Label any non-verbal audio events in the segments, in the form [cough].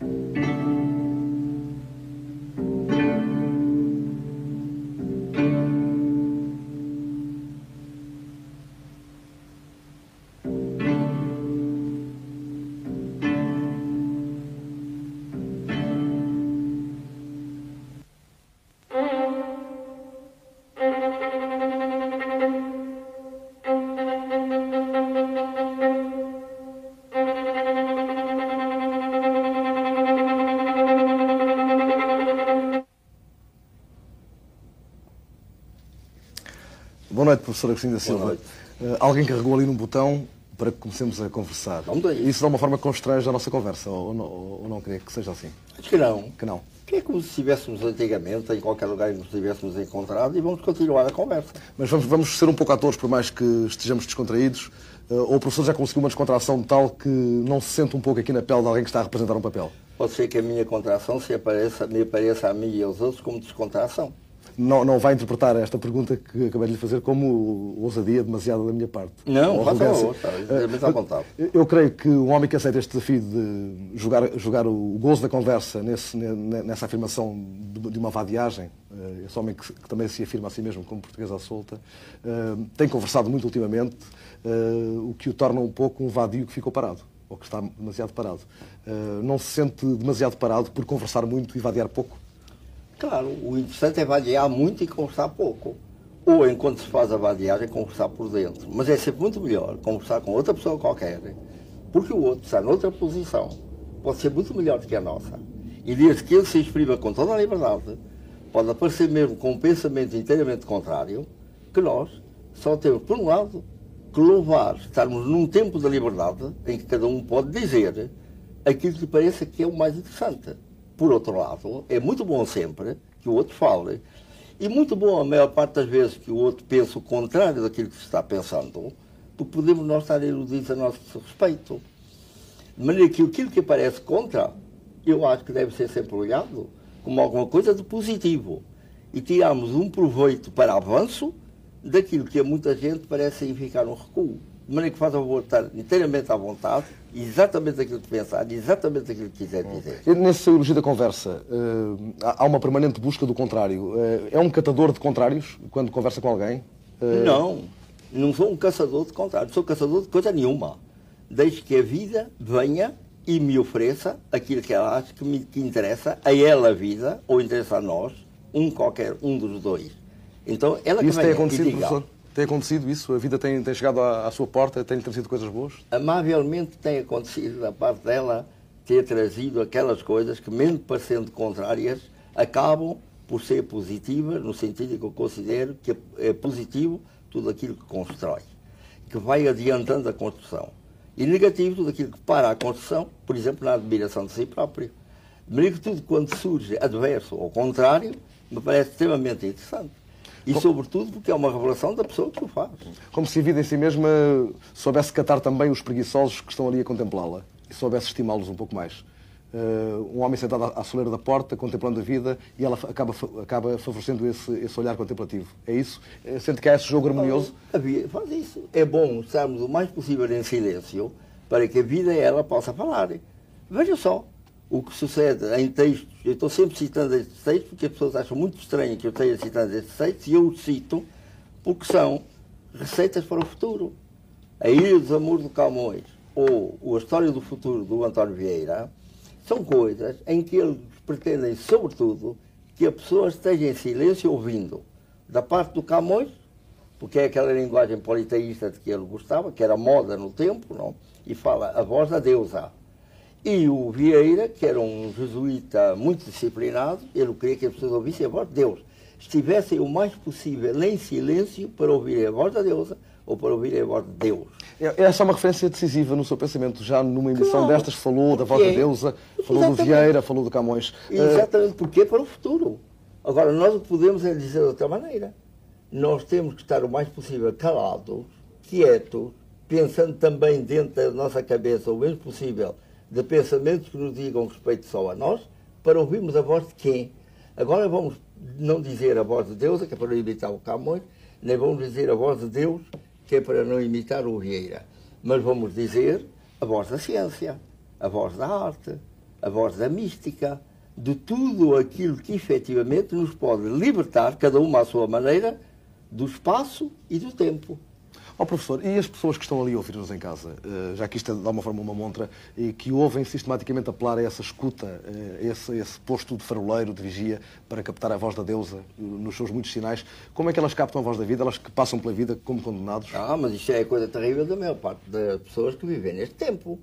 Boa noite, professora Cristina da Silva. Uh, alguém carregou ali num botão para que comecemos a conversar. Isso de alguma forma constrange a nossa conversa, ou não, ou não queria que seja assim? Acho que não. Que não. Que é como se estivéssemos antigamente, em qualquer lugar que nos tivéssemos encontrado, e vamos continuar a conversa. Mas vamos, vamos ser um pouco atores, por mais que estejamos descontraídos, uh, ou o professor já conseguiu uma descontração tal que não se sente um pouco aqui na pele de alguém que está a representar um papel? Pode ser que a minha contração se apareça, me apareça a mim e aos outros como descontração. Não, não vai interpretar esta pergunta que acabei de lhe fazer como ousadia demasiada da minha parte. Não, faça outra, é à vontade. Eu- creio que um homem que aceita este desafio de jogar, jogar o gozo da conversa nesse- ne- nessa afirmação de, uma vadiagem, eh, esse homem que, que também se afirma a si mesmo como português à solta, eh, tem conversado muito ultimamente, eh, o que o torna um pouco um vadio que ficou parado, ou que está demasiado parado. Eh, Não se sente demasiado parado por conversar muito e vadiar pouco? Claro, o interessante é vadiar muito e conversar pouco. Ou enquanto se faz a vadiagem, conversar por dentro. Mas é sempre muito melhor conversar com outra pessoa qualquer, porque o outro está noutra posição. Pode ser muito melhor do que a nossa. E desde que ele se exprima com toda a liberdade, pode aparecer mesmo com um pensamento inteiramente contrário, que nós só temos, por um lado, que louvar estarmos num tempo da liberdade em que cada um pode dizer aquilo que lhe pareça que é o mais interessante. Por outro lado, é muito bom sempre que o outro fale, e muito bom a maior parte das vezes que o outro pense o contrário daquilo que se está pensando, porque podemos nós estar iludidos a nosso respeito. De maneira que aquilo que aparece contra, eu acho que deve ser sempre olhado como alguma coisa de positivo. E tirarmos um proveito para avanço daquilo que a muita gente parece significar um recuo. De maneira que faz favor estar inteiramente à vontade, exatamente aquilo que pensar, exatamente aquilo que quiser dizer. Nesse seu elogio da conversa, eh, há uma permanente busca do contrário. Eh, É um catador de contrários quando conversa com alguém? Eh, Não, não sou um caçador de contrário, sou caçador de coisa nenhuma. Deixe que a vida venha e me ofereça aquilo que ela acha que me que interessa, a ela a vida, ou interessa a nós, um qualquer, um dos dois. Então, ela que Isso tem venha e acontecido, diga, professor? Tem acontecido isso? A vida tem, tem chegado à, à sua porta? Tem-lhe trazido coisas boas? amavelmente tem acontecido da parte dela ter trazido aquelas coisas que, mesmo parecendo contrárias, acabam por ser positivas, no sentido que eu considero que é positivo tudo aquilo que constrói, que vai adiantando a construção. E negativo tudo aquilo que para a construção, por exemplo, na admiração de si próprio. De que tudo quando surge adverso ou contrário, me parece extremamente interessante. E sobretudo porque é uma revelação da pessoa que o faz. Como se a vida em si mesma soubesse catar também os preguiçosos que estão ali a contemplá-la e soubesse estimá-los um pouco mais. Eh, um homem sentado à soleira da porta, contemplando a vida, e ela acaba, acaba favorecendo esse, esse olhar contemplativo. É isso? Eh, Sente que há esse jogo harmonioso? Havia, faz isso. É bom estarmos o mais possível em silêncio para que a vida ela possa falar. Veja só o que sucede em textos. Eu estou sempre citando estes textos porque as pessoas acham muito estranho que eu esteja citando estes textos e eu os cito porque são receitas para o futuro. A Ilha dos Amores do Camões ou A História do Futuro do António Vieira são coisas em que eles pretendem, sobretudo, que a pessoa esteja em silêncio ouvindo. Da parte do Camões, porque é aquela linguagem politeísta de que ele gostava, que era moda no tempo, não? e fala a voz da deusa. E o Vieira, que era um jesuíta muito disciplinado, ele queria que as pessoas ouvissem a voz de Deus. Estivessem o mais possível em silêncio para ouvirem a voz da deusa ou para ouvirem a voz de Deus. É- Essa é uma referência decisiva no seu pensamento. Já numa emissão Claro. destas falou da voz da Porque- deusa, falou do Exatamente. Vieira, falou do Camões. Exatamente porque é para o futuro. Agora, nós o podemos é dizer de outra maneira. Nós temos que estar o mais possível calados, quietos, pensando também dentro da nossa cabeça o menos possível de pensamentos que nos digam respeito só a nós, para ouvirmos a voz de quem? Agora vamos não dizer a voz de Deus, que é para não imitar o Camões, nem vamos dizer a voz de Deus, que é para não imitar o Vieira. Mas vamos dizer a voz da ciência, a voz da arte, a voz da mística, de tudo aquilo que efetivamente nos pode libertar, cada uma à sua maneira, do espaço e do tempo. Ó oh, professor, e as pessoas que estão ali a ouvir-nos em casa, eh, já que isto é de alguma forma uma montra, e que ouvem sistematicamente apelar a essa escuta, a eh, esse, esse posto de faroleiro, de vigia, para captar a voz da deusa eh, nos seus muitos sinais, como é que elas captam a voz da vida, elas que passam pela vida como condenados? Ah, mas isto é a coisa terrível da maior parte das pessoas que vivem neste tempo.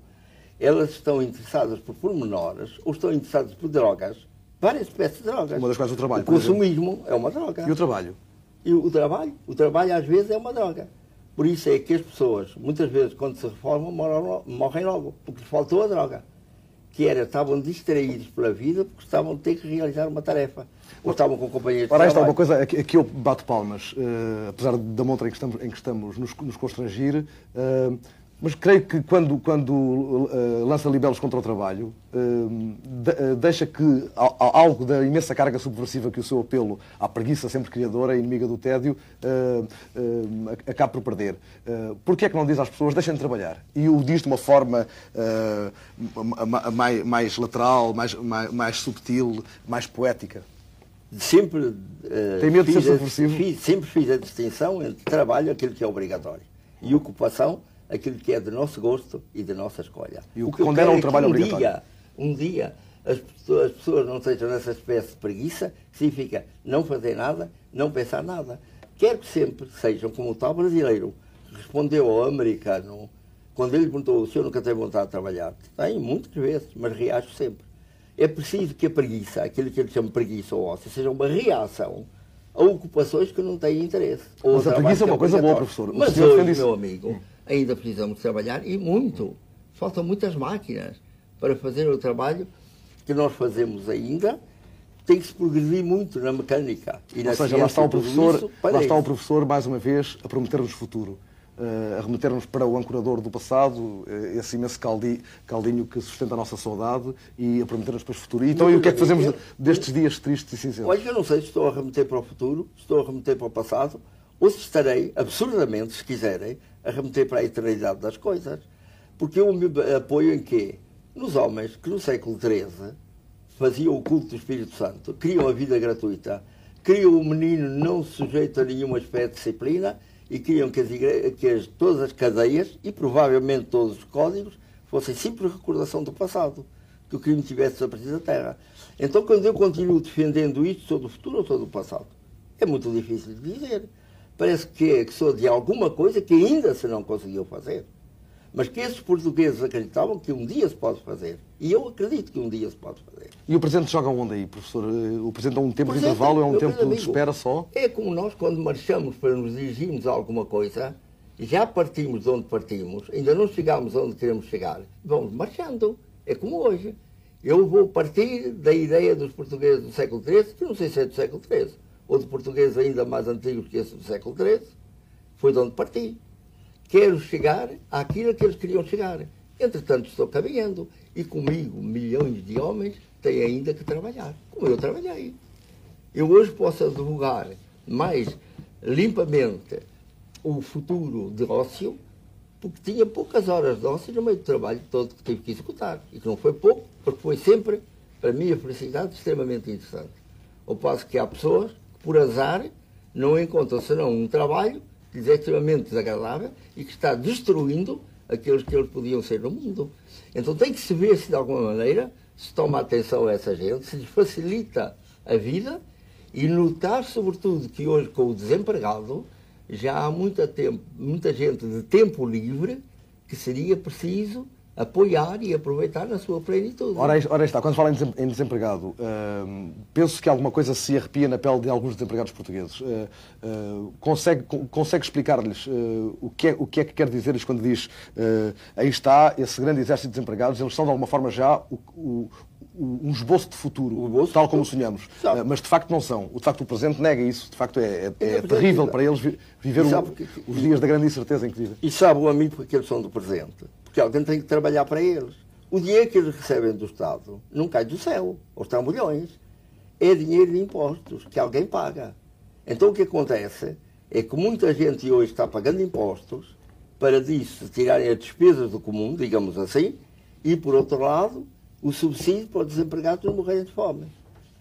Elas estão interessadas por pormenores ou estão interessadas por drogas, várias espécies de drogas. Uma das quais o trabalho. O consumismo é uma droga. E o trabalho? E o trabalho? O trabalho às vezes é uma droga. Por isso é que as pessoas, muitas vezes, quando se reformam, morrem logo, porque lhes faltou a droga. Que era, estavam distraídos pela vida porque estavam a ter que realizar uma tarefa. Ou estavam com companheiros de Ora, esta é uma coisa, aqui eu bato palmas, uh, apesar da montra em que estamos, em que estamos nos, nos constrangir, uh, mas creio que quando, quando uh, lança libelos contra o trabalho, uh, de, uh, deixa que algo da imensa carga subversiva que o seu apelo à preguiça sempre criadora, inimiga do tédio, acabe por perder. Uh, Porquê é que não diz às pessoas, deixem de trabalhar? E o diz de uma forma mais, mais, lateral, mais, mais, mais, subtil, mais poética? Sempre, Tem medo de ser subversivo? Fiz, sempre fiz a distinção entre trabalho, aquilo que é obrigatório, e ocupação, aquilo que é de nosso gosto e de nossa escolha. E o, o que condena o é trabalho um obrigatório? Dia, um dia as pessoas, as pessoas não sejam nessa espécie de preguiça, significa não fazer nada, não pensar nada. Quero que sempre sejam como o tal brasileiro que respondeu ao americano quando ele perguntou: o senhor nunca tem vontade de trabalhar? Tem, muitas vezes, mas reajo sempre. É preciso que a preguiça, aquilo que ele chama preguiça ou ócio, seja uma reação a ocupações que não têm interesse. Mas a preguiça é uma coisa boa, professor. Mas hoje, meu amigo, ainda precisamos trabalhar e muito. Faltam muitas máquinas para fazer o trabalho que nós fazemos ainda. Tem que se progredir muito na mecânica. E na Ou seja, lá está, o professor, lá está o professor, mais uma vez, a prometer-nos futuro. Uh, a remeter-nos para o ancorador do passado, uh, esse imenso caldi, caldinho que sustenta a nossa saudade e a prometer-nos para o futuro. E, então, e o que é que fazemos eu, destes dias tristes e cinzentos? Olha, eu não sei se estou a remeter para o futuro, se estou a remeter para o passado, ou se estarei, absurdamente, se quiserem, a remeter para a eternidade das coisas. Porque eu me apoio em quê? Nos homens que no século XIII faziam o culto do Espírito Santo, criam a vida gratuita, criam o menino não sujeito a nenhuma espécie de disciplina e queriam que, as igre... que as... todas as cadeias e provavelmente todos os códigos fossem simples recordação do passado, que o crime tivesse desaparecido da Terra. Então, quando eu continuo defendendo isto, sou do futuro ou sou do passado? É muito difícil de dizer parece que, que sou de alguma coisa que ainda se não conseguiu fazer. Mas que esses portugueses acreditavam que um dia se pode fazer. E eu acredito que um dia se pode fazer. E o Presidente joga onde aí, professor? O Presidente é um tempo de intervalo, é um tempo amigo, de espera só? É como nós, quando marchamos para nos dirigirmos a alguma coisa, já partimos de onde partimos, ainda não chegámos onde queremos chegar, vamos marchando. É como hoje. Eu vou partir da ideia dos portugueses do século XIII, que não sei se é do século XIII, ou de portugueses ainda mais antigos que esse do século XIII, foi de onde parti. Quero chegar àquilo que eles queriam chegar. Entretanto, estou caminhando e comigo milhões de homens têm ainda que trabalhar, como eu trabalhei. Eu hoje posso advogar mais limpamente o futuro de ócio, porque tinha poucas horas de ócio no meio do trabalho todo que tive que executar. E que não foi pouco, porque foi sempre, para a minha felicidade, extremamente interessante. Ao passo que há pessoas por azar, não encontram senão um trabalho que lhes é extremamente desagradável e que está destruindo aqueles que eles podiam ser no mundo. Então tem que se ver se de alguma maneira se toma atenção a essa gente, se lhes facilita a vida e notar sobretudo que hoje com o desempregado já há muita, tempo, muita gente de tempo livre que seria preciso apoiar e aproveitar na sua plenitude. Ora, ora está, quando fala em desempregado, uh, penso que alguma coisa se arrepia na pele de alguns desempregados portugueses. Uh, uh, consegue, consegue explicar-lhes o, que é, o que é que quer dizer-lhes quando diz aí está esse grande exército de desempregados, eles são de alguma forma já o, o um esboço de futuro, esboço tal como sonhamos. Sabe. Mas de facto não são. De facto o presente nega isso. De facto é, é, é terrível para eles viver um, que, os dias da grande incerteza em que vivem. E sabe o amigo porque eles são do presente porque alguém tem que trabalhar para eles. O dinheiro que eles recebem do Estado não cai do céu, ou estão milhões. É dinheiro de impostos que alguém paga. Então o que acontece é que muita gente hoje está pagando impostos para disso tirarem as despesas do comum, digamos assim, e por outro lado, o subsídio para os desempregados não morrerem de fome.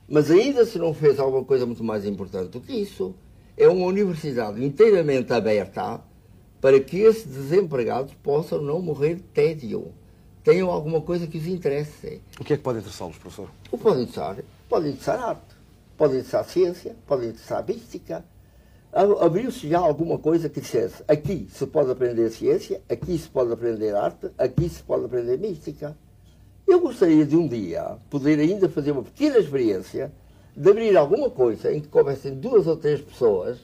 Mas ainda se não fez alguma coisa muito mais importante do que isso, é uma universidade inteiramente aberta para que esses desempregados possam não morrer de tédio. Tenham alguma coisa que os interesse. O que é que pode interessá-los, professor? O pode interessar? Pode interessar arte, pode interessar ciência, pode interessar mística. Abriu-se já alguma coisa que dissesse aqui se pode aprender ciência, aqui se pode aprender arte, aqui se pode aprender mística. Eu gostaria de um dia poder ainda fazer uma pequena experiência de abrir alguma coisa em que coubessem duas ou três pessoas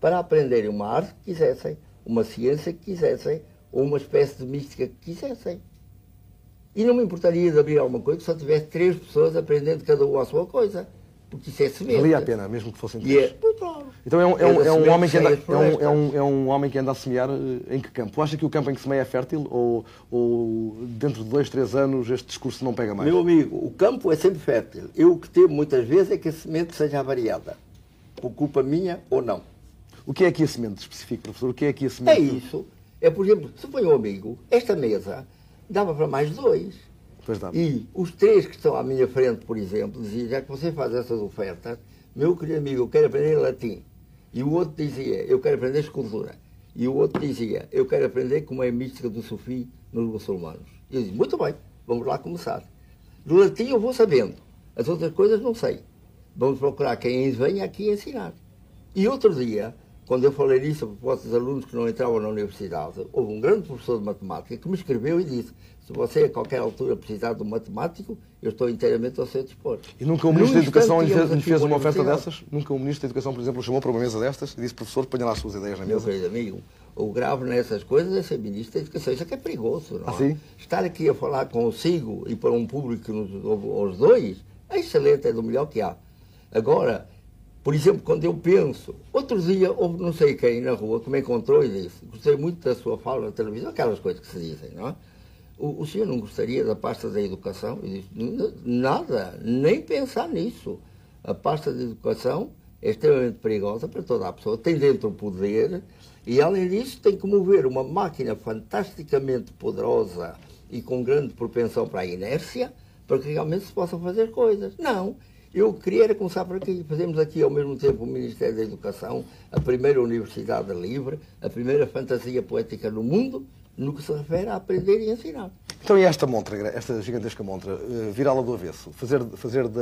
para aprenderem uma arte que quisessem, uma ciência que quisessem, ou uma espécie de mística que quisessem. E não me importaria de abrir alguma coisa que só tivesse três pessoas aprendendo cada uma a sua coisa porque isso é semente. Valia a pena, mesmo que fossem três. É, claro. Então é um, é um, é um homem que anda, é, um, é, um, é um homem que anda a semear eh, em que campo? Acha que o campo em que semeia é fértil ou, ou dentro de dois, três anos este discurso não pega mais? Meu amigo, o campo é sempre fértil. Eu o que temo muitas vezes é que a semente seja avariada. Por culpa minha ou não. O que é aqui a semente específico, professor? O que é aqui a semente? É isso. É, por exemplo, suponha um amigo, esta mesa dava para mais dois. E os três que estão à minha frente, por exemplo, diziam, já que você faz essas ofertas, meu querido amigo, eu quero aprender latim. E o outro dizia, eu quero aprender escultura. E o outro dizia, eu quero aprender como é a mística do Sufi nos muçulmanos. E eu disse, muito bem, vamos lá começar. Do latim eu vou sabendo, as outras coisas não sei. Vamos procurar quem venha aqui ensinar. E outro dia, quando eu falei isso a propósito dos alunos que não entravam na universidade, houve um grande professor de matemática que me escreveu e disse: se você a qualquer altura precisar de um matemático, eu estou inteiramente ao seu dispor. E nunca o Ministro da Educação lhe fez, fez uma oferta dessas? Nunca o Ministro da Educação, por exemplo, chamou para uma mesa destas e disse: professor, ponha lá as suas ideias na mesa? Meu querido amigo, o grave nessas coisas é ser Ministro da Educação. Isso é que é perigoso, não é? Estar aqui a falar consigo e para um público que nos os dois é excelente, é do melhor que há. Agora, por exemplo, quando eu penso, outro dia houve não sei quem na rua que me encontrou e disse, gostei muito da sua fala na televisão, aquelas coisas que se dizem, não é? O, o senhor não gostaria da pasta da educação? Eu disse, nada, nem pensar nisso. A pasta da educação é extremamente perigosa para toda a pessoa, tem dentro o poder e, além disso, tem que mover uma máquina fantasticamente poderosa e com grande propensão para a inércia para que realmente se possam fazer coisas. Não. Eu queria começar por aqui. Fazemos aqui ao mesmo tempo o Ministério da Educação, a primeira universidade livre, a primeira fantasia poética no mundo, no que se refere a aprender e ensinar. Então, e esta montra, esta gigantesca montra, eh, virá-la do avesso, fazer, fazer de,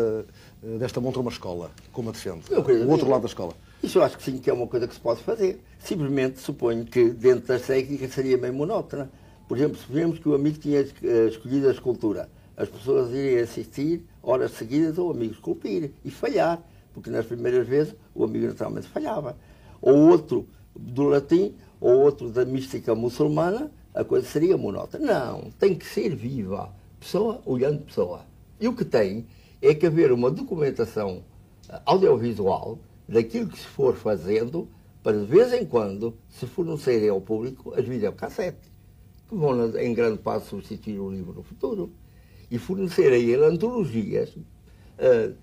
eh, desta montra uma escola, como a defende, o outro lado da escola? Isso eu acho que sim, que é uma coisa que se pode fazer. Simplesmente suponho que dentro das técnicas seria meio monótona. Por exemplo, suponhamos que o amigo tinha eh, escolhido a escultura as pessoas irem assistir horas seguidas ao amigo esculpir e falhar, porque nas primeiras vezes o amigo naturalmente falhava. Ou outro do latim, ou outro da mística muçulmana, a coisa seria monótona. Não, tem que ser viva, pessoa olhando pessoa. E o que tem é que haver uma documentação audiovisual daquilo que se for fazendo, para de vez em quando se fornecerem ao público as videocassetes, que vão em grande parte substituir o livro no futuro e fornecer a ele antologias, uh,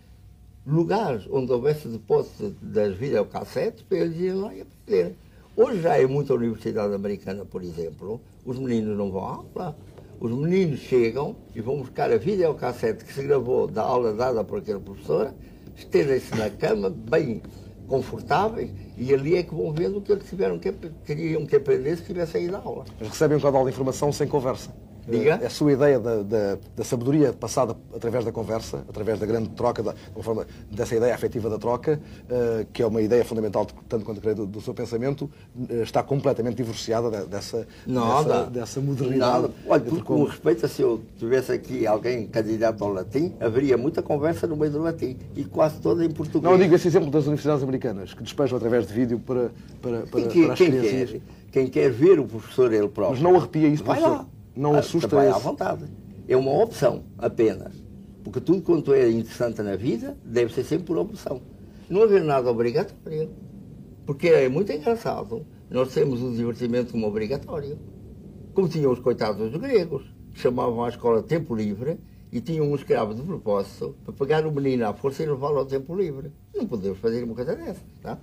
lugares onde houvesse depósito das videocassetes para eles irem lá e aprender. Hoje já é muita universidade americana, por exemplo, os meninos não vão à aula. Os meninos chegam e vão buscar a videocassete que se gravou da aula dada por aquele professor, estendem-se na cama, bem confortáveis, e ali é que vão vendo o que eles tiveram que, queriam que aprender se tivessem ido à aula. Eles recebem um caudal de informação sem conversa. Diga? É a sua ideia da, da, da, sabedoria passada através da conversa, através da grande troca, da, forma, dessa ideia afetiva da troca, uh, que é uma ideia fundamental, tanto quanto creio, do, do seu pensamento, uh, está completamente divorciada dessa, dessa, dessa, modernidade. Nada. Olha, porque com respeito, se eu tivesse aqui alguém candidato ao latim, haveria muita conversa no meio do latim e quase toda em português. Não, eu digo esse exemplo das universidades americanas, que despejam através de vídeo para, para, para, quem, para as crianças. Quer, quem quer ver o professor ele próprio. Mas não arrepia isso, Vai professor? Lá. Não ah, assusta Também esse... à vontade. É uma opção apenas. Porque tudo quanto é interessante na vida deve ser sempre por opção. Não haver nada obrigatório. Porque é muito engraçado. Nós temos o divertimento como obrigatório. Como tinham os coitados dos gregos, que chamavam a escola tempo livre e tinham um escravo de propósito para pegar o menino à força e levá-lo ao tempo livre. Não podemos fazer uma coisa dessa. Tá?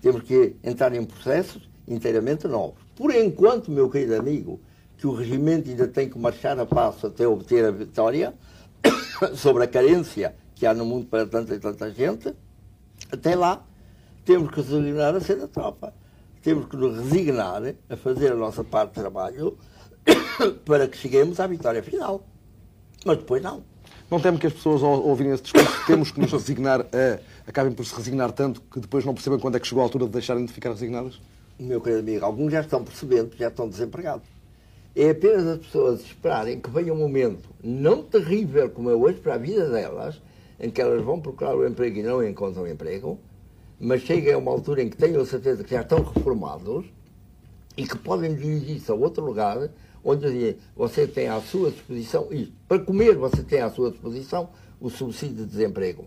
Temos que entrar em processos inteiramente novos. Por enquanto, meu querido amigo, que o regimento ainda tem que marchar a passo até obter a vitória, [coughs] sobre a carência que há no mundo para tanta e tanta gente, até lá temos que resignar a ser da tropa. Temos que nos resignar a fazer a nossa parte de trabalho [coughs] para que cheguemos à vitória final. Mas depois não. Não temo que as pessoas, ao ouvirem esse discurso, [coughs] temos que nos resignar a. acabem por se resignar tanto que depois não percebam quando é que chegou a altura de deixarem de ficar resignadas? Meu querido amigo, alguns já estão percebendo que já estão desempregados. É apenas as pessoas esperarem que venha um momento não terrível como é hoje para a vida delas, em que elas vão procurar o emprego e não encontram emprego, mas chega a uma altura em que tenham certeza que já estão reformados e que podem dirigir-se a outro lugar onde você tem à sua disposição isto. Para comer, você tem à sua disposição o subsídio de desemprego.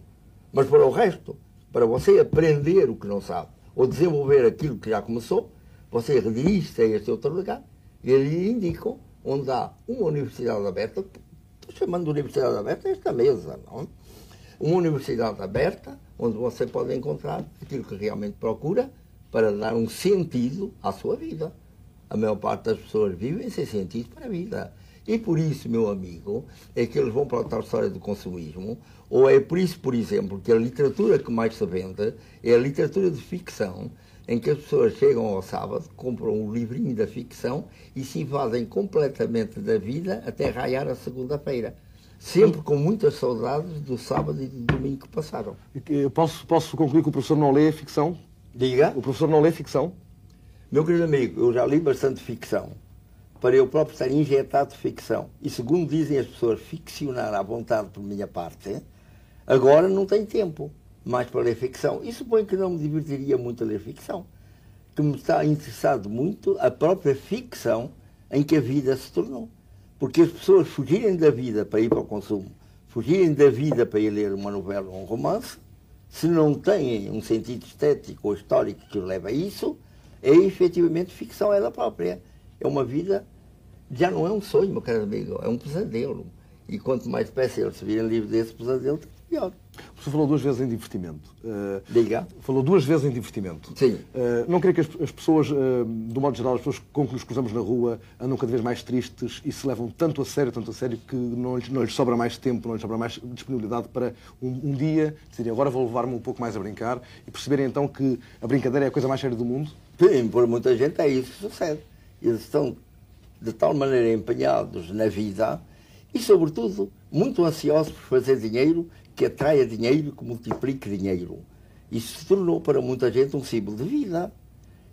Mas para o resto, para você aprender o que não sabe ou desenvolver aquilo que já começou, você redirige-se a este outro lugar eles indicam onde há uma universidade aberta, estou chamando de universidade aberta esta mesa, não? Uma universidade aberta onde você pode encontrar aquilo que realmente procura para dar um sentido à sua vida. A maior parte das pessoas vivem sem sentido para a vida. E por isso, meu amigo, é que eles vão para a tal história do consumismo, ou é por isso, por exemplo, que a literatura que mais se vende é a literatura de ficção, em que as pessoas chegam ao sábado, compram um livrinho da ficção e se invadem completamente da vida até raiar a segunda-feira sempre com muitas saudades do sábado e do domingo que passaram. Posso, posso concluir que o professor não lê ficção? Diga. O professor não lê ficção? Meu querido amigo, eu já li bastante ficção. Para eu próprio estar injetado de ficção. E segundo dizem as pessoas, ficcionar à vontade por minha parte, agora não tenho tempo mais para ler ficção. E suponho que não me divertiria muito a ler ficção. Que me está interessado muito a própria ficção em que a vida se tornou. Porque as pessoas fugirem da vida para ir para o consumo, fugirem da vida para ir ler uma novela ou um romance, se não têm um sentido estético ou histórico que leva a isso, é efetivamente ficção ela própria. É uma vida, já não é um sonho, meu caro amigo, é um pesadelo. E quanto mais depressa eles se virem livres desse pesadelo, pior. O falou duas vezes em divertimento. Uh, Diga. Falou duas vezes em divertimento. Sim. Uh, não creio que as, as pessoas, uh, do modo geral, as pessoas com que nos cruzamos na rua andam cada vez mais tristes e se levam tanto a sério, tanto a sério, que não lhes, não lhes sobra mais tempo, não lhes sobra mais disponibilidade para um, um dia decidirem agora vou levar-me um pouco mais a brincar e perceberem então que a brincadeira é a coisa mais séria do mundo? Sim, por muita gente é isso que sucede. Eles estão de tal maneira empenhados na vida e, sobretudo, muito ansiosos por fazer dinheiro que atraia dinheiro, que multiplique dinheiro. Isso se tornou para muita gente um símbolo de vida.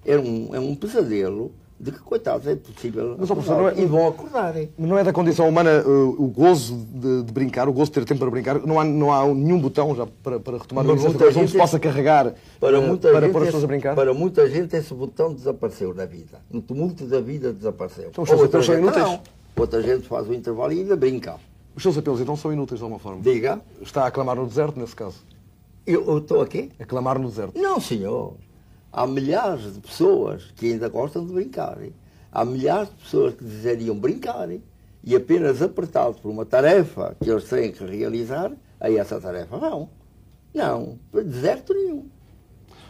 É um, é um pesadelo de que, coitados, é possível. Mas, professor, não é, e vão acordarem. Não é da condição humana uh, o gozo de, de, brincar, o gozo de ter tempo para brincar? Não há, não há nenhum botão já para, para retomar o iniciativa onde se possa carregar para, uh, muita para gente pôr as esse, pessoas a brincar? Para muita gente esse botão desapareceu na vida. No tumulto da vida desapareceu. Então, apelos são inúteis? Não. Outra gente faz o intervalo e ainda brinca. Os seus apelos então são inúteis de alguma forma? Diga. Está a clamar no deserto nesse caso? Eu estou aqui? A clamar no deserto? Não, senhor. Há milhares de pessoas que ainda gostam de brincar. Há milhares de pessoas que desejariam brincar e apenas apertados por uma tarefa que eles têm que realizar, aí essa tarefa vão. Não, deserto nenhum.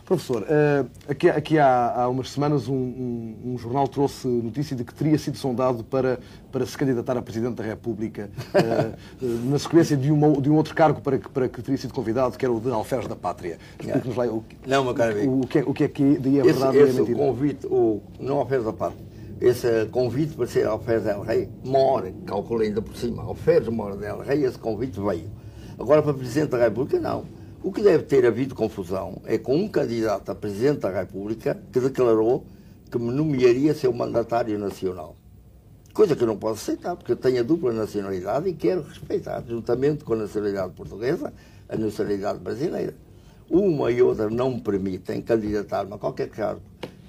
Professor, eh, aqui, aqui há, há, umas semanas um, um, um, jornal trouxe notícia de que teria sido sondado para, para se candidatar a Presidente da República, uh, [laughs] na sequência de, uma, de um outro cargo para que, para que teria sido convidado, que era o de Alferes da Pátria. Explique-nos lá o, não, meu caro amigo. O, o, que é, o que é que daí é verdade esse, e é mentira. convite, o, não Alferes da Pátria, esse convite para ser Alferes del Rei, mora, calculei ainda por cima, Alferes mora del Rei, esse convite veio. Agora para Presidente da República, não. O que deve ter havido confusão é com um candidato a Presidente da República que declarou que me nomearia seu mandatário nacional. Coisa que eu não posso aceitar, porque eu tenho a dupla nacionalidade e quero respeitar, juntamente com a nacionalidade portuguesa, a nacionalidade brasileira. Uma e outra não me permitem candidatar-me a qualquer cargo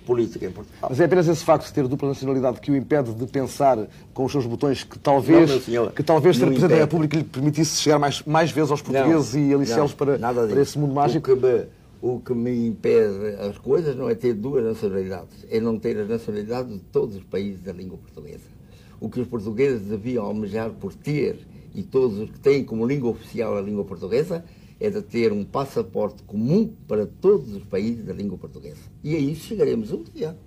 política em Portugal. Mas é apenas esse facto de ter dupla nacionalidade que o impede de pensar com os seus botões que talvez, não, senhor, que talvez ser Presidente da República lhe permitisse chegar mais, mais vezes aos portugueses não, e aliciá-los para, para esse mundo mágico? O que, me, o que me impede as coisas não é ter duas nacionalidades, é não ter a nacionalidade de todos os países da língua portuguesa. O que os portugueses deviam almejar por ter, e todos os que têm como língua oficial a língua portuguesa, é de ter um passaporte comum para todos os países da língua portuguesa. E a isso chegaremos um dia.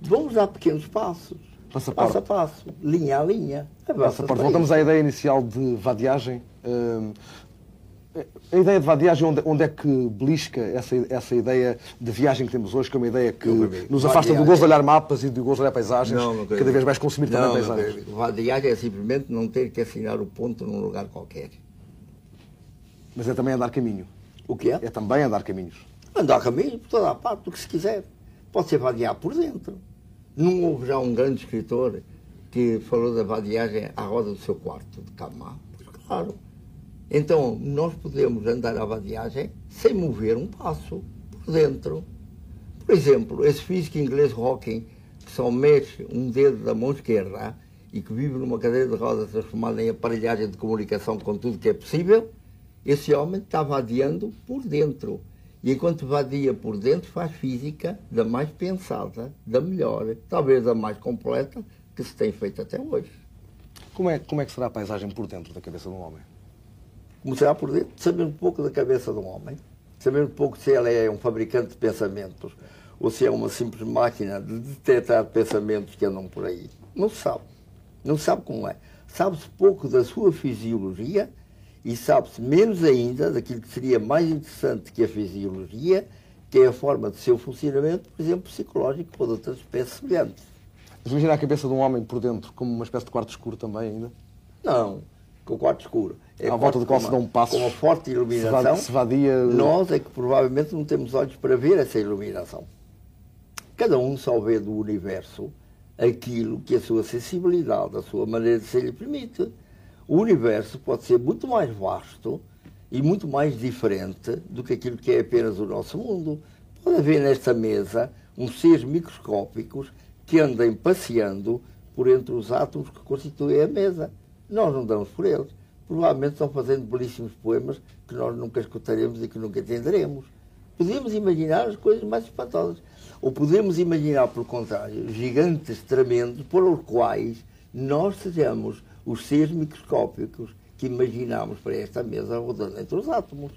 Vamos dar pequenos passos. Passaporte. passo a passo, linha a linha. Passaporte. Voltamos à ideia inicial de vadiagem. Hum, a ideia de vadiagem, onde, onde é que belisca essa, essa ideia de viagem que temos hoje, que é uma ideia que nos afasta do gozo de olhar mapas e do gozo de olhar paisagens, Não, cada vez mais consumir também Não, meu paisagens. Vadiagem é simplesmente não ter que assinar o ponto num lugar qualquer. Mas é também andar caminho. O que é? É também andar caminhos. Andar caminho por toda a parte, o que se quiser. Pode ser vadiar por dentro. Não houve já um grande escritor que falou da vadiagem à roda do seu quarto, de cama? Pois claro. Então, nós podemos andar à vadiagem sem mover um passo por dentro. Por exemplo, esse físico inglês Hawking, que só mexe um dedo da mão esquerda e que vive numa cadeira de rodas transformada em aparelhagem de comunicação com tudo que é possível, esse homem está vadiando por dentro. E enquanto vadia por dentro, faz física da mais pensada, da melhor, talvez da mais completa que se tem feito até hoje. Como é, como é que será a paisagem por dentro da cabeça de um homem? Começará por dentro, saber um pouco da cabeça de um homem, saber um pouco se ele é um fabricante de pensamentos ou se é uma simples máquina de detectar pensamentos que andam por aí. Não se sabe. Não se sabe como é. Sabe-se pouco da sua fisiologia e sabe-se menos ainda daquilo que seria mais interessante que a fisiologia, que é a forma de seu funcionamento, por exemplo, psicológico ou de outras espécies semelhantes. Mas imagina a cabeça de um homem por dentro como uma espécie de quarto escuro também ainda. Não, com o quarto escuro. É À volta do qual se dão passos. Com uma forte iluminação. se vadia- Nós é que provavelmente não temos olhos para ver essa iluminação. Cada um só vê do universo aquilo que a sua sensibilidade, a sua maneira de ser lhe permite. O universo pode ser muito mais vasto e muito mais diferente do que aquilo que é apenas o nosso mundo. Pode haver nesta mesa uns seres microscópicos que andem passeando por entre os átomos que constituem a mesa. Nós não damos por eles. Provavelmente estão fazendo belíssimos poemas que nós nunca escutaremos e que nunca entenderemos. Podemos imaginar as coisas mais espantosas. Ou podemos imaginar, pelo contrário, gigantes tremendos os quais nós sejamos os seres microscópicos que imaginamos para esta mesa rodando entre os átomos.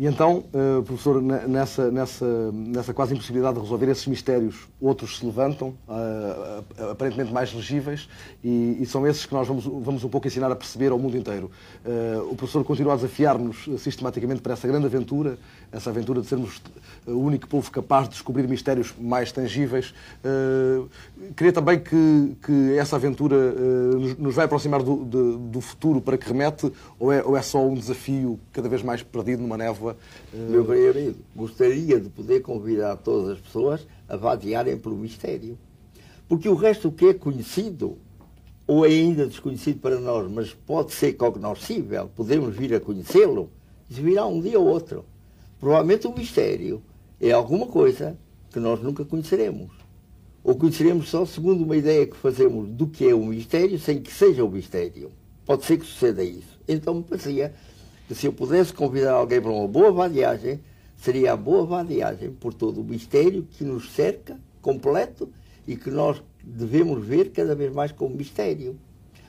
E então, eh, professor, ne- nessa, nessa, nessa quase impossibilidade de resolver esses mistérios, outros se levantam, ah, aparentemente mais legíveis, e, e são esses que nós vamos, vamos um pouco ensinar a perceber ao mundo inteiro. Eh, o professor continua a desafiar-nos eh, sistematicamente para essa grande aventura, essa aventura de sermos eh, o único povo capaz de descobrir mistérios mais tangíveis. Eh, queria também que, que essa aventura eh, nos, vai aproximar do, do futuro para que remete, ou é, ou é só um desafio cada vez mais perdido numa névoa? Eh, Meu querido amigo, gostaria de poder convidar todas as pessoas a vadiarem pelo mistério. Porque o resto, que é conhecido, ou é ainda desconhecido para nós, mas pode ser cognoscível, podemos vir a conhecê-lo, isso virá um dia ou outro. Provavelmente o mistério é alguma coisa que nós nunca conheceremos. Ou conheceremos só segundo uma ideia que fazemos do que é o mistério, sem que seja o mistério. Pode ser que suceda isso. Então me parecia se eu pudesse convidar alguém para uma boa vadiagem, seria a boa vadiagem por todo o mistério que nos cerca, completo, e que nós devemos ver cada vez mais como mistério.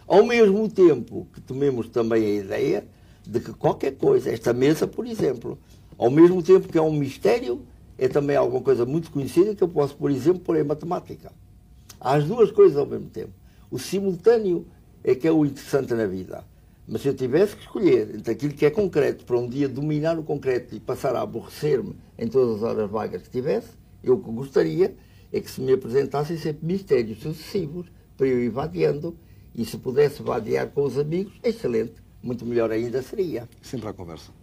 Ao mesmo tempo que tomemos também a ideia de que qualquer coisa, esta mesa, por exemplo, ao mesmo tempo que é um mistério, é também alguma coisa muito conhecida que eu posso, por exemplo, pôr em matemática. Há as duas coisas ao mesmo tempo. O simultâneo é que é o interessante na vida. Mas se eu tivesse que escolher entre aquilo que é concreto para um dia dominar o concreto e passar a aborrecer-me em todas as horas vagas que tivesse, eu o que gostaria é que se me apresentassem sempre mistérios sucessivos para eu ir vadiando e se pudesse vadiar com os amigos, excelente. Muito melhor ainda seria. Sempre à conversa.